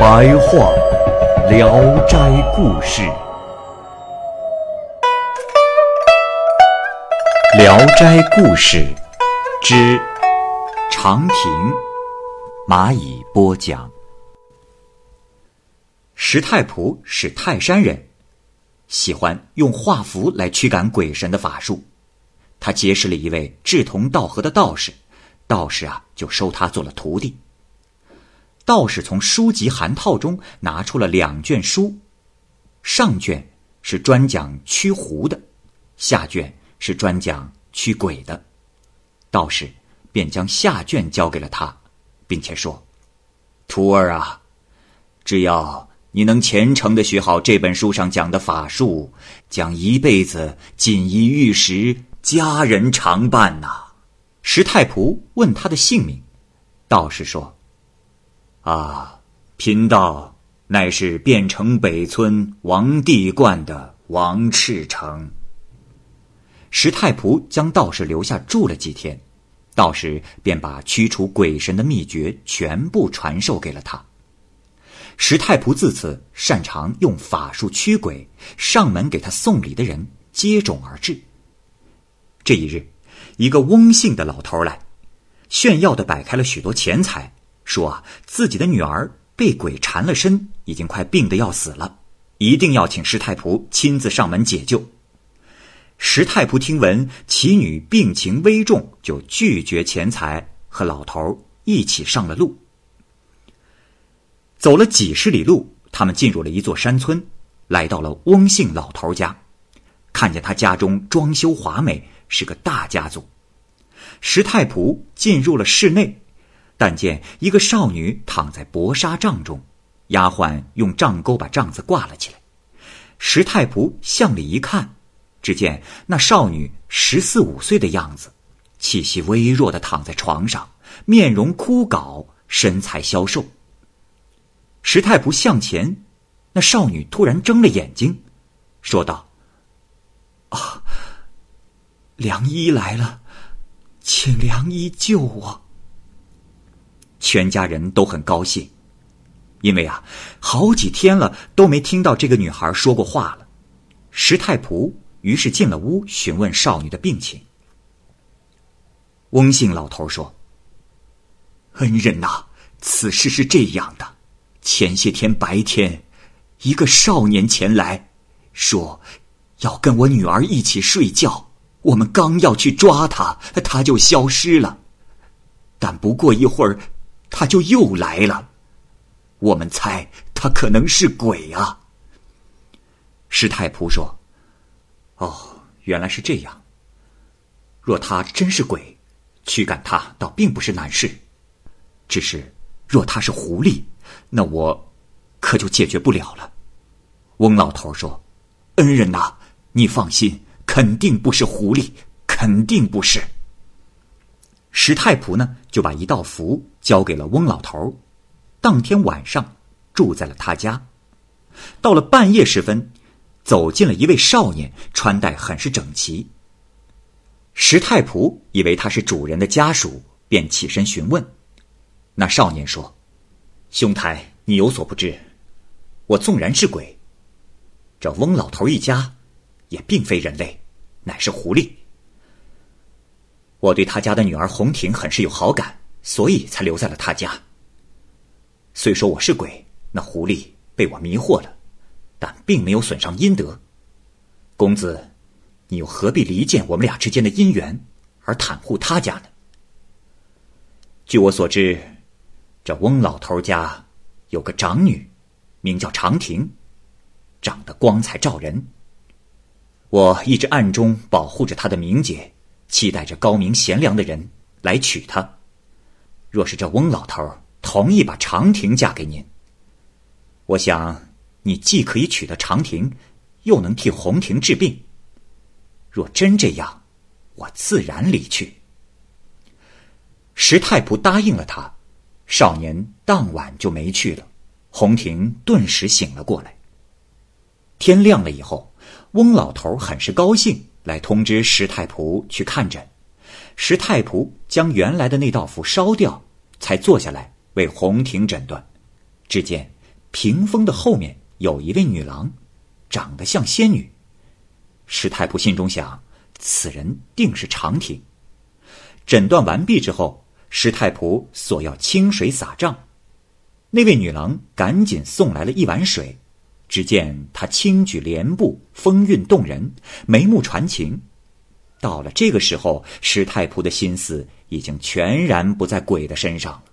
白话《聊斋故事》，《聊斋故事》之长亭，蚂蚁播讲。石太仆是泰山人，喜欢用画符来驱赶鬼神的法术。他结识了一位志同道合的道士，道士啊就收他做了徒弟。道士从书籍函套中拿出了两卷书，上卷是专讲驱狐的，下卷是专讲驱鬼的。道士便将下卷交给了他，并且说：“徒儿啊，只要……”你能虔诚的学好这本书上讲的法术，将一辈子锦衣玉食，家人常伴呐。石太仆问他的姓名，道士说：“啊，贫道乃是汴城北村王地观的王赤诚。”石太仆将道士留下住了几天，道士便把驱除鬼神的秘诀全部传授给了他。石太仆自此擅长用法术驱鬼，上门给他送礼的人接踵而至。这一日，一个翁姓的老头来，炫耀的摆开了许多钱财，说啊，自己的女儿被鬼缠了身，已经快病得要死了，一定要请石太仆亲自上门解救。石太仆听闻其女病情危重，就拒绝钱财，和老头一起上了路。走了几十里路，他们进入了一座山村，来到了翁姓老头家，看见他家中装修华美，是个大家族。石太仆进入了室内，但见一个少女躺在薄纱帐中，丫鬟用帐钩把帐子挂了起来。石太仆向里一看，只见那少女十四五岁的样子，气息微弱的躺在床上，面容枯槁，身材消瘦。石太仆向前，那少女突然睁了眼睛，说道：“啊，良医来了，请良医救我。”全家人都很高兴，因为啊，好几天了都没听到这个女孩说过话了。石太仆于是进了屋，询问少女的病情。翁姓老头说：“恩人呐，此事是这样的。”前些天白天，一个少年前来，说要跟我女儿一起睡觉。我们刚要去抓他，他就消失了。但不过一会儿，他就又来了。我们猜他可能是鬼啊。石太仆说：“哦，原来是这样。若他真是鬼，驱赶他倒并不是难事。只是若他是狐狸。”那我可就解决不了了。翁老头说：“恩人呐，你放心，肯定不是狐狸，肯定不是。”石太仆呢，就把一道符交给了翁老头，当天晚上住在了他家。到了半夜时分，走进了一位少年，穿戴很是整齐。石太仆以为他是主人的家属，便起身询问。那少年说。兄台，你有所不知，我纵然是鬼，这翁老头一家也并非人类，乃是狐狸。我对他家的女儿红婷很是有好感，所以才留在了他家。虽说我是鬼，那狐狸被我迷惑了，但并没有损伤阴德。公子，你又何必离间我们俩之间的姻缘，而袒护他家呢？据我所知。这翁老头家有个长女，名叫长亭，长得光彩照人。我一直暗中保护着她的名节，期待着高明贤良的人来娶她。若是这翁老头同意把长亭嫁给您，我想你既可以娶得长亭，又能替红亭治病。若真这样，我自然离去。石太仆答应了他，少年当晚就没去了。红亭顿时醒了过来。天亮了以后，翁老头很是高兴，来通知石太仆去看诊。石太仆将原来的那道符烧掉，才坐下来为红亭诊断。只见屏风的后面有一位女郎，长得像仙女。石太仆心中想，此人定是长亭。诊断完毕之后，石太仆索要清水洒帐。那位女郎赶紧送来了一碗水，只见她轻举莲步，风韵动人，眉目传情。到了这个时候，石太仆的心思已经全然不在鬼的身上了。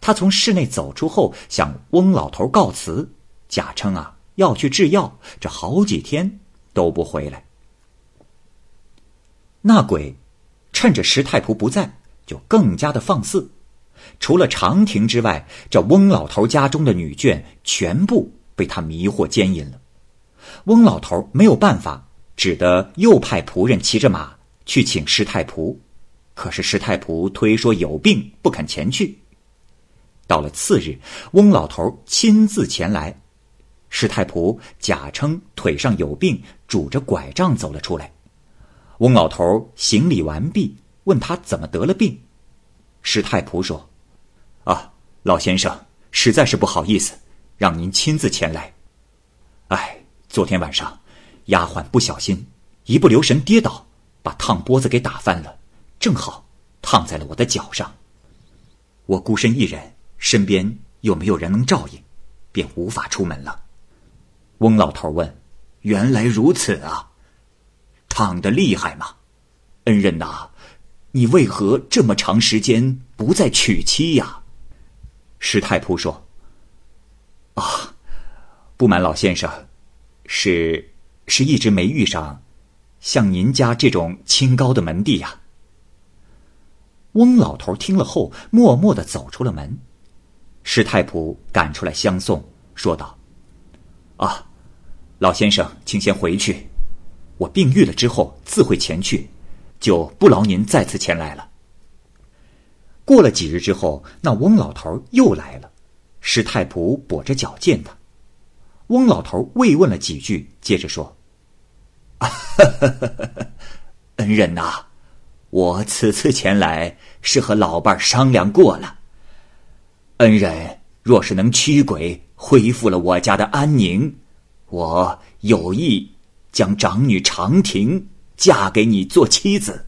他从室内走出后，向翁老头告辞，假称啊要去制药，这好几天都不回来。那鬼趁着石太仆不在，就更加的放肆。除了长亭之外，这翁老头家中的女眷全部被他迷惑奸淫了。翁老头没有办法，只得又派仆人骑着马去请石太仆。可是石太仆推说有病，不肯前去。到了次日，翁老头亲自前来，石太仆假称腿上有病，拄着拐杖走了出来。翁老头行礼完毕，问他怎么得了病。石太仆说。啊，老先生，实在是不好意思，让您亲自前来。哎，昨天晚上，丫鬟不小心，一不留神跌倒，把烫钵子给打翻了，正好烫在了我的脚上。我孤身一人，身边又没有人能照应，便无法出门了。翁老头问：“原来如此啊，烫的厉害吗？恩人呐，你为何这么长时间不再娶妻呀？”石太仆说：“啊，不瞒老先生，是是一直没遇上像您家这种清高的门第呀。”翁老头听了后，默默的走出了门。石太仆赶出来相送，说道：“啊，老先生，请先回去，我病愈了之后自会前去，就不劳您再次前来了。”过了几日之后，那翁老头又来了。石太仆跛着脚见他，翁老头慰问了几句，接着说：“ 恩人呐，我此次前来是和老伴商量过了。恩人若是能驱鬼，恢复了我家的安宁，我有意将长女长亭嫁给你做妻子，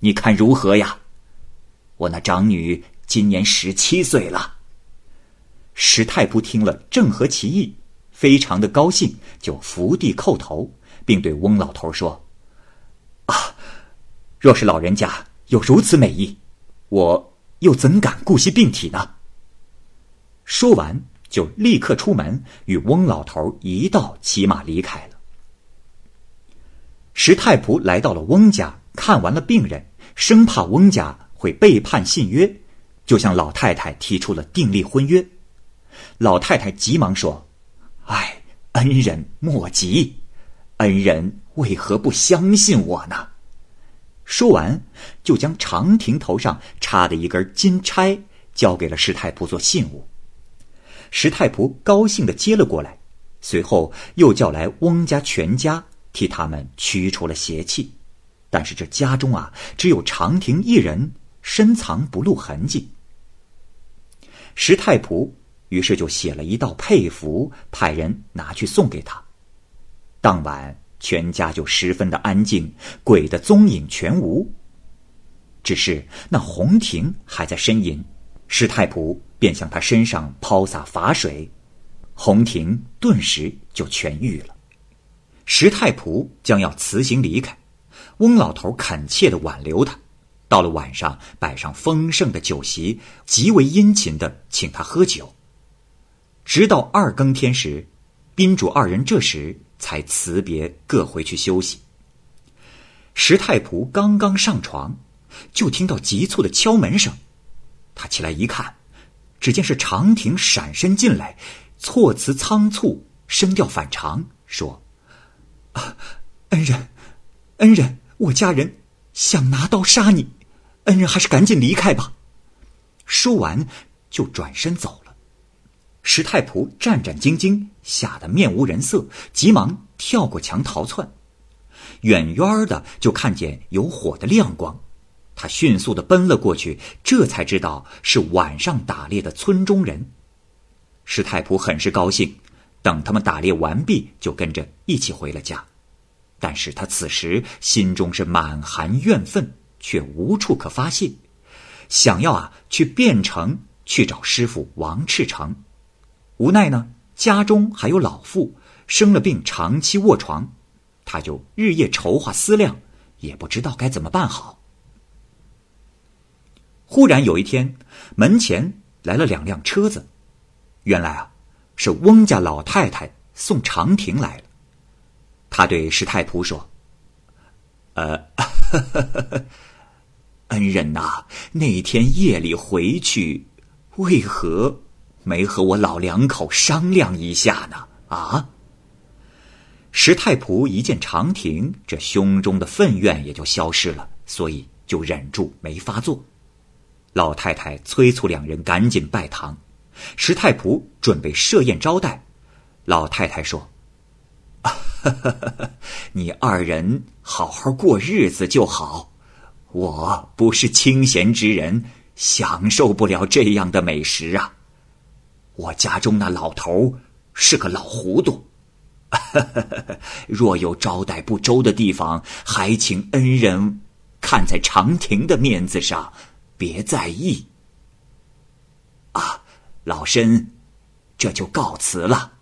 你看如何呀？”我那长女今年十七岁了。石太不听了，正合其意，非常的高兴，就伏地叩头，并对翁老头说：“啊，若是老人家有如此美意，我又怎敢顾惜病体呢？”说完，就立刻出门，与翁老头一道骑马离开了。石太仆来到了翁家，看完了病人，生怕翁家。会背叛信约，就向老太太提出了订立婚约。老太太急忙说：“哎，恩人莫急，恩人为何不相信我呢？”说完，就将长亭头上插的一根金钗交给了石太仆做信物。石太仆高兴的接了过来，随后又叫来翁家全家，替他们驱除了邪气。但是这家中啊，只有长亭一人。深藏不露痕迹。石太仆于是就写了一道佩符，派人拿去送给他。当晚全家就十分的安静，鬼的踪影全无。只是那红亭还在呻吟，石太仆便向他身上抛洒法水，红亭顿时就痊愈了。石太仆将要辞行离开，翁老头恳切的挽留他。到了晚上，摆上丰盛的酒席，极为殷勤的请他喝酒。直到二更天时，宾主二人这时才辞别，各回去休息。石太仆刚刚上床，就听到急促的敲门声。他起来一看，只见是长亭闪身进来，措辞仓促，声调反常，说：“啊，恩人，恩人，我家人想拿刀杀你，恩人还是赶紧离开吧。”说完，就转身走。石太仆战战兢兢，吓得面无人色，急忙跳过墙逃窜。远远的就看见有火的亮光，他迅速的奔了过去，这才知道是晚上打猎的村中人。石太仆很是高兴，等他们打猎完毕，就跟着一起回了家。但是他此时心中是满含怨愤，却无处可发泄。想要啊去汴城去找师傅王赤成，无奈呢家中还有老父生了病，长期卧床，他就日夜筹划思量，也不知道该怎么办好。忽然有一天，门前来了两辆车子，原来啊是翁家老太太送长亭来了。他对石太仆说：“呃。”恩人呐，那天夜里回去，为何没和我老两口商量一下呢？啊！石太仆一见长亭，这胸中的愤怨也就消失了，所以就忍住没发作。老太太催促两人赶紧拜堂，石太仆准备设宴招待。老太太说：“ 你二人好好过日子就好。”我不是清闲之人，享受不了这样的美食啊！我家中那老头是个老糊涂，若有招待不周的地方，还请恩人看在长亭的面子上，别在意。啊，老身这就告辞了。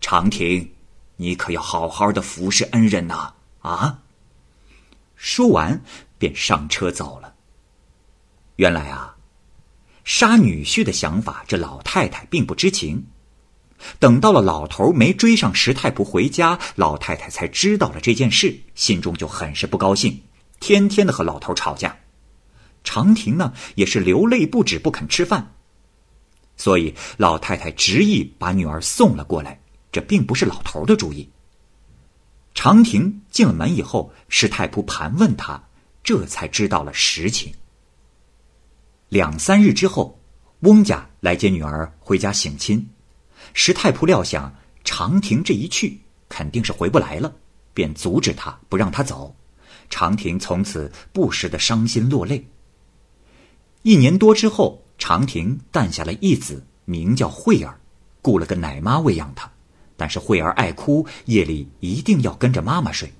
长亭，你可要好好的服侍恩人呐！啊！说完。便上车走了。原来啊，杀女婿的想法，这老太太并不知情。等到了老头没追上石太仆回家，老太太才知道了这件事，心中就很是不高兴，天天的和老头吵架。长亭呢，也是流泪不止，不肯吃饭。所以老太太执意把女儿送了过来，这并不是老头的主意。长亭进了门以后，石太仆盘问他。这才知道了实情。两三日之后，翁家来接女儿回家省亲，石太仆料想长亭这一去肯定是回不来了，便阻止他不让他走。长亭从此不时的伤心落泪。一年多之后，长亭诞下了一子，名叫慧儿，雇了个奶妈喂养他，但是慧儿爱哭，夜里一定要跟着妈妈睡。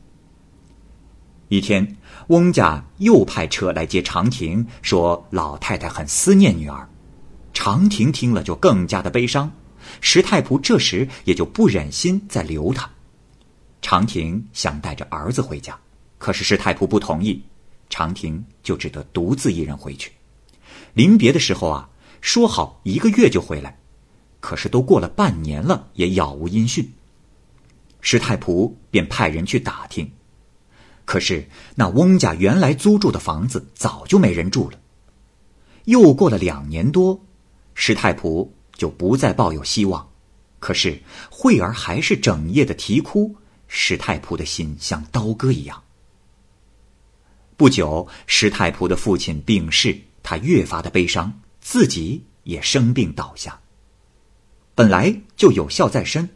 一天，翁家又派车来接长亭，说老太太很思念女儿。长亭听了就更加的悲伤。石太仆这时也就不忍心再留他。长亭想带着儿子回家，可是石太仆不同意，长亭就只得独自一人回去。临别的时候啊，说好一个月就回来，可是都过了半年了，也杳无音讯。石太仆便派人去打听。可是那翁家原来租住的房子早就没人住了。又过了两年多，石太仆就不再抱有希望。可是慧儿还是整夜的啼哭，石太仆的心像刀割一样。不久，石太仆的父亲病逝，他越发的悲伤，自己也生病倒下。本来就有孝在身，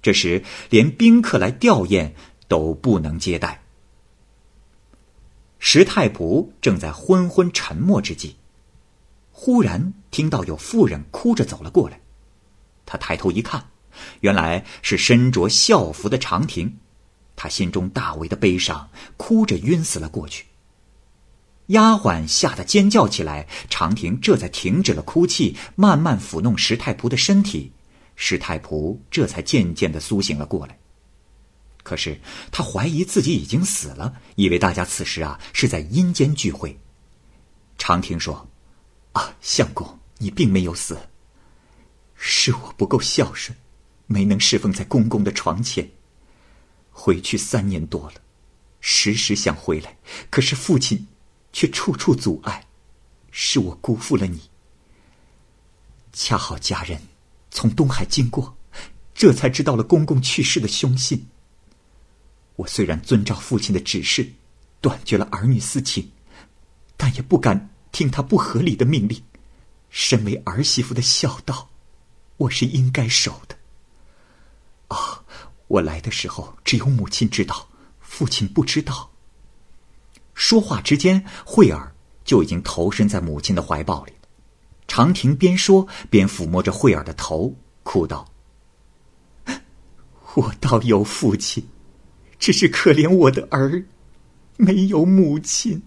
这时连宾客来吊唁都不能接待。石太仆正在昏昏沉默之际，忽然听到有妇人哭着走了过来。他抬头一看，原来是身着孝服的长亭。他心中大为的悲伤，哭着晕死了过去。丫鬟吓得尖叫起来，长亭这才停止了哭泣，慢慢抚弄石太仆的身体。石太仆这才渐渐的苏醒了过来。可是他怀疑自己已经死了，以为大家此时啊是在阴间聚会。长亭说：“啊，相公，你并没有死，是我不够孝顺，没能侍奉在公公的床前。回去三年多了，时时想回来，可是父亲却处处阻碍，是我辜负了你，恰好家人从东海经过，这才知道了公公去世的凶信。我虽然遵照父亲的指示，断绝了儿女私情，但也不敢听他不合理的命令。身为儿媳妇的孝道，我是应该守的。啊，我来的时候只有母亲知道，父亲不知道。说话之间，慧儿就已经投身在母亲的怀抱里。长亭边说边抚摸着慧儿的头，哭道：“我倒有父亲，只是可怜我的儿，没有母亲。”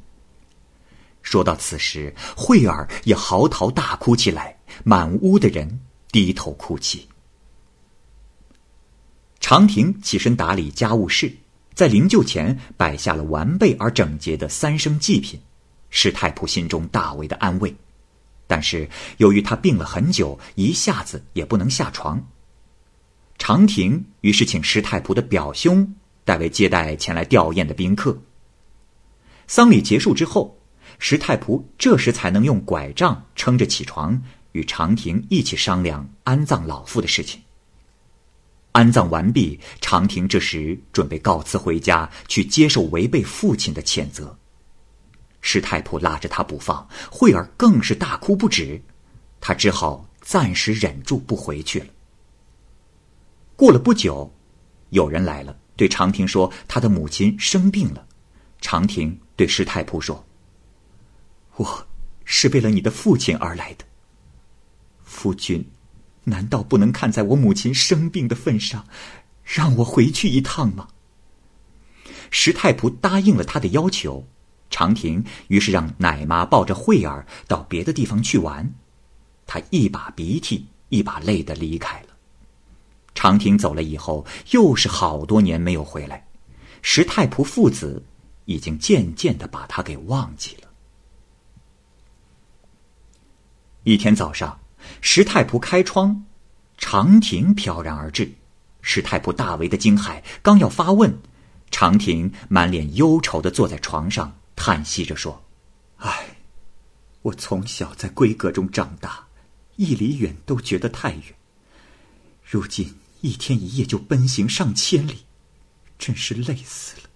说到此时，慧儿也嚎啕大哭起来，满屋的人低头哭泣。长亭起身打理家务事，在灵柩前摆下了完备而整洁的三生祭品，使太仆心中大为的安慰。但是由于他病了很久，一下子也不能下床。长亭于是请石太仆的表兄代为接待前来吊唁的宾客。丧礼结束之后。石太仆这时才能用拐杖撑着起床，与长亭一起商量安葬老妇的事情。安葬完毕，长亭这时准备告辞回家，去接受违背父亲的谴责。石太仆拉着他不放，慧儿更是大哭不止，他只好暂时忍住不回去了。过了不久，有人来了，对长亭说他的母亲生病了。长亭对石太仆说。我是为了你的父亲而来的，夫君，难道不能看在我母亲生病的份上，让我回去一趟吗？石太仆答应了他的要求，长亭于是让奶妈抱着慧儿到别的地方去玩，他一把鼻涕一把泪的离开了。长亭走了以后，又是好多年没有回来，石太仆父子已经渐渐的把他给忘记了。一天早上，石太仆开窗，长亭飘然而至。石太仆大为的惊骇，刚要发问，长亭满脸忧愁的坐在床上，叹息着说：“唉，我从小在闺阁中长大，一里远都觉得太远，如今一天一夜就奔行上千里，真是累死了。”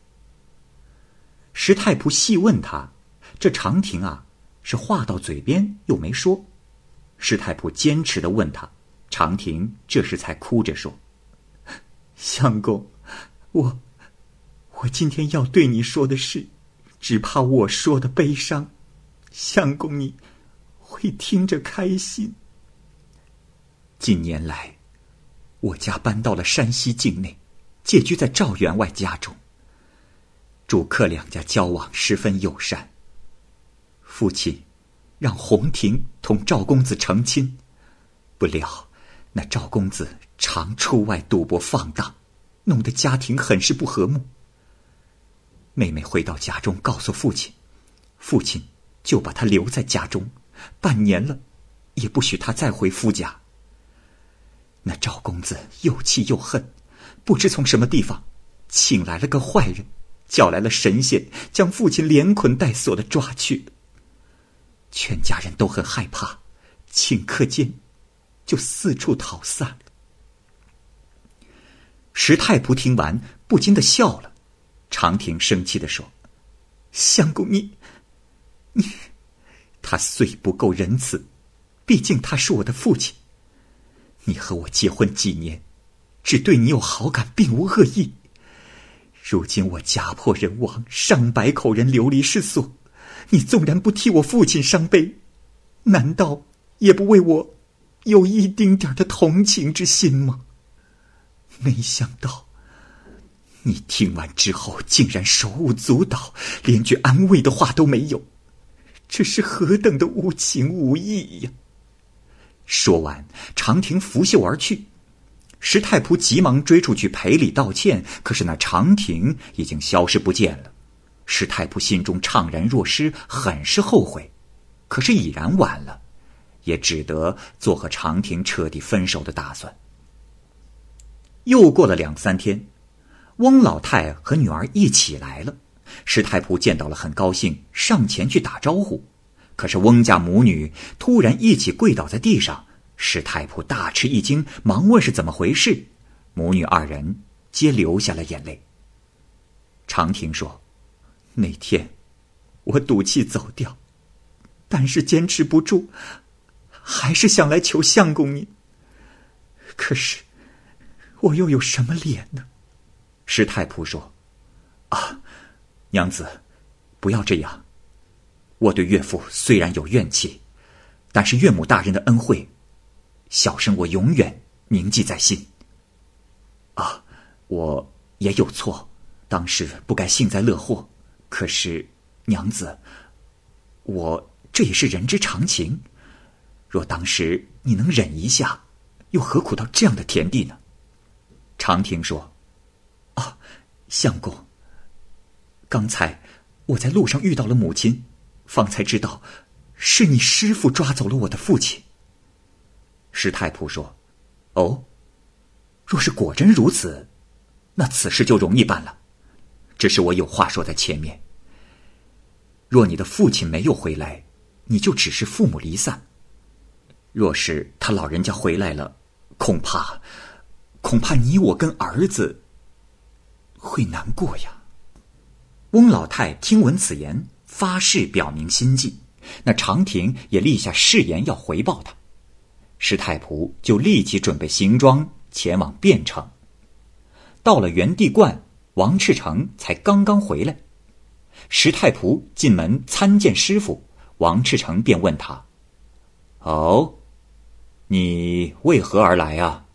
石太仆细问他：“这长亭啊，是话到嘴边又没说？”石太仆坚持的问他，长亭这时才哭着说：“相公，我，我今天要对你说的事，只怕我说的悲伤，相公你会听着开心。近年来，我家搬到了山西境内，借居在赵员外家中。主客两家交往十分友善，父亲。”让洪庭同赵公子成亲，不料那赵公子常出外赌博放荡，弄得家庭很是不和睦。妹妹回到家中告诉父亲，父亲就把她留在家中，半年了，也不许她再回夫家。那赵公子又气又恨，不知从什么地方请来了个坏人，叫来了神仙，将父亲连捆带锁的抓去。全家人都很害怕，顷刻间就四处逃散了。石太仆听完，不禁的笑了。长亭生气的说：“相公，你，你，他虽不够仁慈，毕竟他是我的父亲。你和我结婚几年，只对你有好感，并无恶意。如今我家破人亡，上百口人流离失所。”你纵然不替我父亲伤悲，难道也不为我有一丁点的同情之心吗？没想到，你听完之后竟然手舞足蹈，连句安慰的话都没有，这是何等的无情无义呀！说完，长亭拂袖而去。石太仆急忙追出去赔礼道歉，可是那长亭已经消失不见了。石太仆心中怅然若失，很是后悔，可是已然晚了，也只得做和长亭彻底分手的打算。又过了两三天，翁老太和女儿一起来了，石太仆见到了很高兴，上前去打招呼，可是翁家母女突然一起跪倒在地上，石太仆大吃一惊，忙问是怎么回事。母女二人皆流下了眼泪。长亭说：“那天我赌气走掉，但是坚持不住，还是想来求相公您。可是我又有什么脸呢？”石太仆说：“啊，娘子，不要这样。我对岳父虽然有怨气，但是岳母大人的恩惠。”小生我永远铭记在心。啊，我也有错，当时不该幸灾乐祸。可是，娘子，我这也是人之常情。若当时你能忍一下，又何苦到这样的田地呢？长亭说：“啊，相公，刚才我在路上遇到了母亲，方才知道是你师傅抓走了我的父亲。”石太仆说：“哦，若是果真如此，那此事就容易办了。只是我有话说在前面。若你的父亲没有回来，你就只是父母离散；若是他老人家回来了，恐怕，恐怕你我跟儿子会难过呀。”翁老太听闻此言，发誓表明心迹。那长亭也立下誓言要回报他。石太仆就立即准备行装前往汴城。到了元帝观，王赤成才刚刚回来。石太仆进门参见师傅，王赤成便问他：“哦，你为何而来啊？”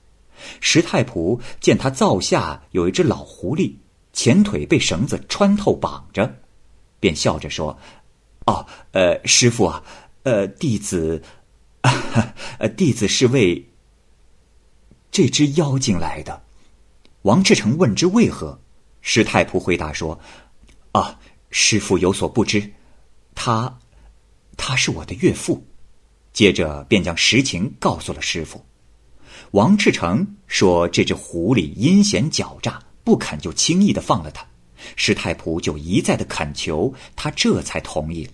石太仆见他灶下有一只老狐狸，前腿被绳子穿透绑着，便笑着说：“哦，呃，师傅啊，呃，弟子。”呃，弟子是为这只妖精来的。王志成问之为何，师太仆回答说：“啊，师傅有所不知，他他是我的岳父。”接着便将实情告诉了师傅。王赤成说：“这只狐狸阴险狡诈，不肯就轻易的放了他。”石太仆就一再的恳求，他这才同意了。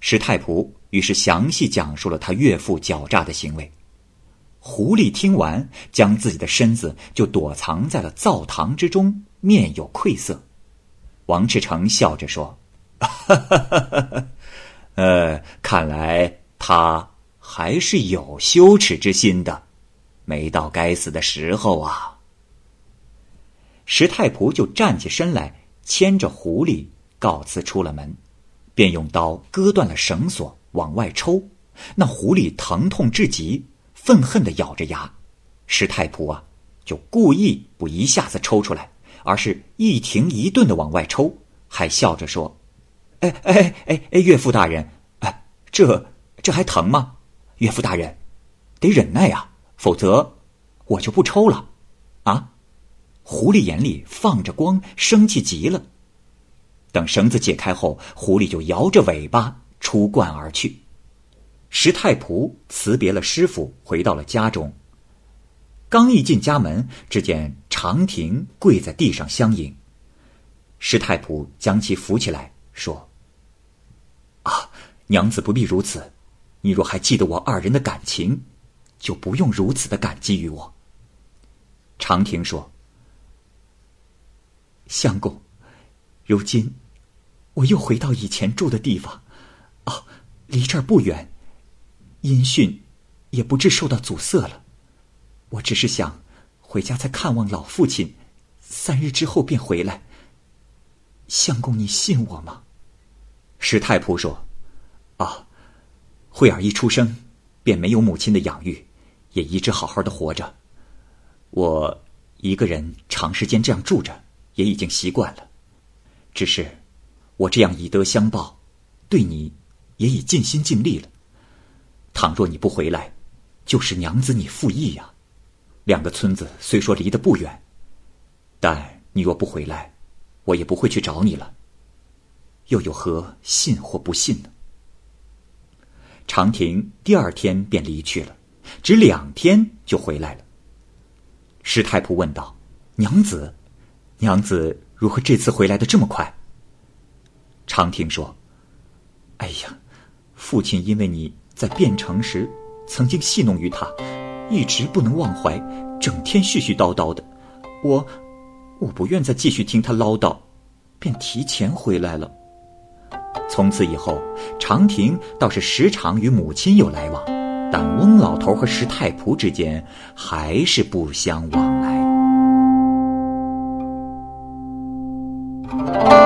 石太仆。于是详细讲述了他岳父狡诈的行为。狐狸听完，将自己的身子就躲藏在了灶堂之中，面有愧色。王赤成笑着说：“哈哈哈哈哈呃，看来他还是有羞耻之心的，没到该死的时候啊。”石太仆就站起身来，牵着狐狸告辞出了门，便用刀割断了绳索。往外抽，那狐狸疼痛至极，愤恨的咬着牙。石太仆啊，就故意不一下子抽出来，而是一停一顿的往外抽，还笑着说：“哎哎哎哎，岳父大人，哎，这这还疼吗？岳父大人，得忍耐呀，否则我就不抽了。”啊！狐狸眼里放着光，生气极了。等绳子解开后，狐狸就摇着尾巴。出罐而去，石太仆辞别了师傅，回到了家中。刚一进家门，只见长亭跪在地上相迎。石太仆将其扶起来，说：“啊，娘子不必如此，你若还记得我二人的感情，就不用如此的感激于我。”长亭说：“相公，如今我又回到以前住的地方。”哦，离这儿不远，音讯也不致受到阻塞了。我只是想回家再看望老父亲，三日之后便回来。相公，你信我吗？石太仆说：“啊，慧儿一出生便没有母亲的养育，也一直好好的活着。我一个人长时间这样住着，也已经习惯了。只是我这样以德相报，对你。”也已尽心尽力了。倘若你不回来，就是娘子你负义呀。两个村子虽说离得不远，但你若不回来，我也不会去找你了。又有何信或不信呢？长亭第二天便离去了，只两天就回来了。石太仆问道：“娘子，娘子如何这次回来的这么快？”长亭说：“哎呀。”父亲因为你在汴城时曾经戏弄于他，一直不能忘怀，整天絮絮叨叨的。我，我不愿再继续听他唠叨，便提前回来了。从此以后，长亭倒是时常与母亲有来往，但翁老头和石太仆之间还是不相往来。Música